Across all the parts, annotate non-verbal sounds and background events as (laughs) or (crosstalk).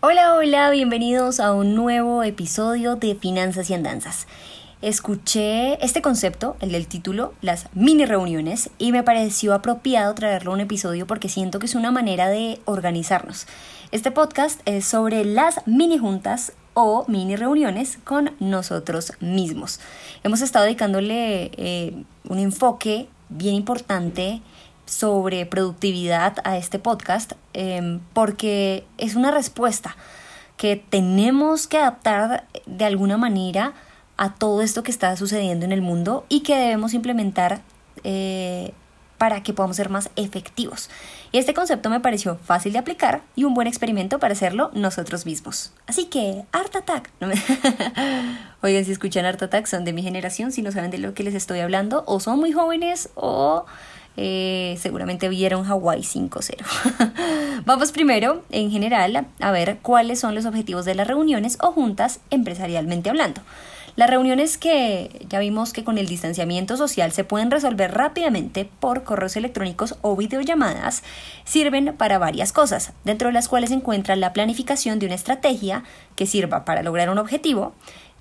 Hola, hola, bienvenidos a un nuevo episodio de Finanzas y Andanzas escuché este concepto, el del título, las mini reuniones, y me pareció apropiado traerlo a un episodio porque siento que es una manera de organizarnos. Este podcast es sobre las mini juntas o mini reuniones con nosotros mismos. Hemos estado dedicándole eh, un enfoque bien importante sobre productividad a este podcast em, porque es una respuesta que tenemos que adaptar de alguna manera a todo esto que está sucediendo en el mundo y que debemos implementar eh, para que podamos ser más efectivos. Y este concepto me pareció fácil de aplicar y un buen experimento para hacerlo nosotros mismos. Así que, Art Attack. (laughs) Oigan, si escuchan Art Attack, son de mi generación, si no saben de lo que les estoy hablando, o son muy jóvenes o eh, seguramente vieron Hawaii 5.0. (laughs) Vamos primero, en general, a ver cuáles son los objetivos de las reuniones o juntas empresarialmente hablando. Las reuniones que ya vimos que con el distanciamiento social se pueden resolver rápidamente por correos electrónicos o videollamadas sirven para varias cosas, dentro de las cuales se encuentra la planificación de una estrategia que sirva para lograr un objetivo.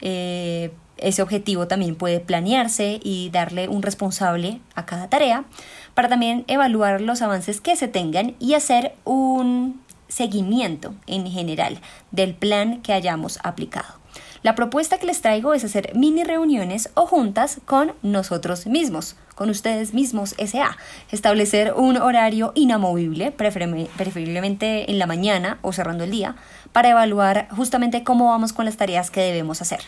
Eh, ese objetivo también puede planearse y darle un responsable a cada tarea para también evaluar los avances que se tengan y hacer un seguimiento en general del plan que hayamos aplicado. La propuesta que les traigo es hacer mini reuniones o juntas con nosotros mismos, con ustedes mismos SA. Establecer un horario inamovible, preferiblemente en la mañana o cerrando el día, para evaluar justamente cómo vamos con las tareas que debemos hacer.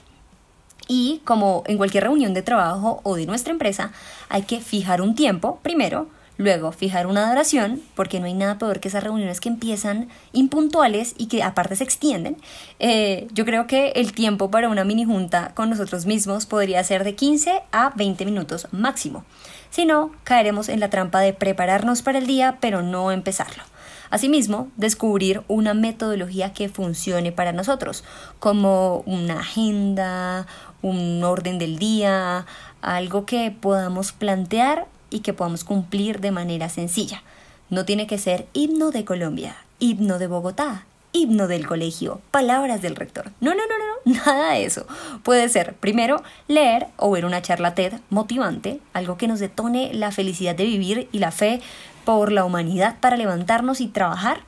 Y como en cualquier reunión de trabajo o de nuestra empresa, hay que fijar un tiempo primero Luego, fijar una duración, porque no hay nada peor que esas reuniones que empiezan impuntuales y que aparte se extienden. Eh, yo creo que el tiempo para una mini junta con nosotros mismos podría ser de 15 a 20 minutos máximo. Si no, caeremos en la trampa de prepararnos para el día, pero no empezarlo. Asimismo, descubrir una metodología que funcione para nosotros, como una agenda, un orden del día, algo que podamos plantear y que podamos cumplir de manera sencilla. No tiene que ser himno de Colombia, himno de Bogotá, himno del colegio, palabras del rector. No, no, no, no, (laughs) nada de eso. Puede ser, primero, leer o ver una charla TED motivante, algo que nos detone la felicidad de vivir y la fe por la humanidad para levantarnos y trabajar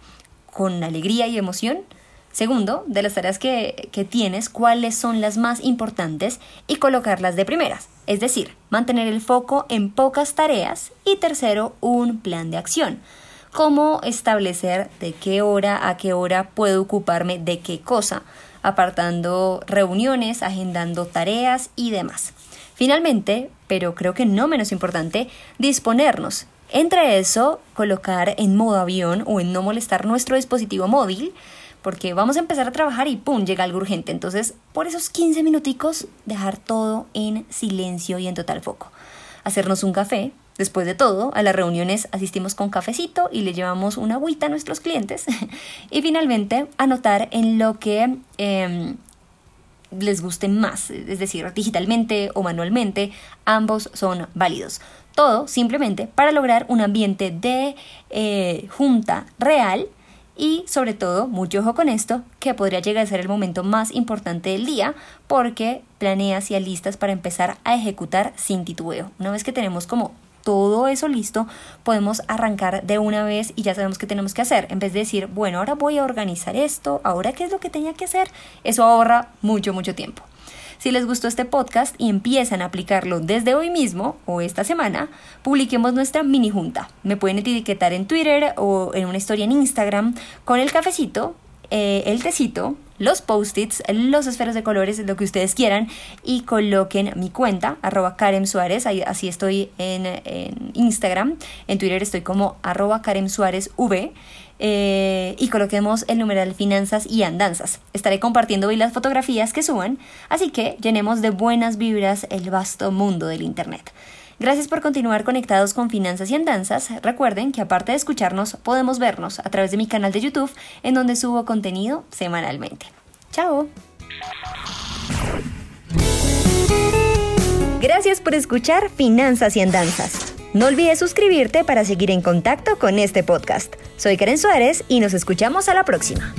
con alegría y emoción. Segundo, de las tareas que, que tienes, cuáles son las más importantes y colocarlas de primeras es decir, mantener el foco en pocas tareas y tercero, un plan de acción, como establecer de qué hora a qué hora puedo ocuparme de qué cosa, apartando reuniones, agendando tareas y demás. Finalmente, pero creo que no menos importante, disponernos. Entre eso, colocar en modo avión o en no molestar nuestro dispositivo móvil, porque vamos a empezar a trabajar y ¡pum! llega algo urgente. Entonces, por esos 15 minuticos, dejar todo en silencio y en total foco. Hacernos un café. Después de todo, a las reuniones asistimos con cafecito y le llevamos una agüita a nuestros clientes. (laughs) y finalmente, anotar en lo que em, les guste más, es decir, digitalmente o manualmente, ambos son válidos. Todo simplemente para lograr un ambiente de eh, junta real y sobre todo, mucho ojo con esto, que podría llegar a ser el momento más importante del día porque planeas y alistas para empezar a ejecutar sin titubeo. Una vez que tenemos como todo eso listo, podemos arrancar de una vez y ya sabemos qué tenemos que hacer. En vez de decir, bueno, ahora voy a organizar esto, ahora qué es lo que tenía que hacer, eso ahorra mucho, mucho tiempo. Si les gustó este podcast y empiezan a aplicarlo desde hoy mismo o esta semana, publiquemos nuestra mini junta. Me pueden etiquetar en Twitter o en una historia en Instagram con el cafecito, eh, el tecito, los post-its, los esferos de colores, lo que ustedes quieran, y coloquen mi cuenta, arroba Karen Suárez, así estoy en, en, Instagram, en Twitter estoy como arroba Karen Suárez V, eh, y coloquemos el numeral finanzas y andanzas. Estaré compartiendo hoy las fotografías que suban, así que llenemos de buenas vibras el vasto mundo del Internet. Gracias por continuar conectados con Finanzas y Andanzas. Recuerden que aparte de escucharnos, podemos vernos a través de mi canal de YouTube, en donde subo contenido semanalmente. ¡Chao! Gracias por escuchar Finanzas y Andanzas. No olvides suscribirte para seguir en contacto con este podcast. Soy Karen Suárez y nos escuchamos a la próxima.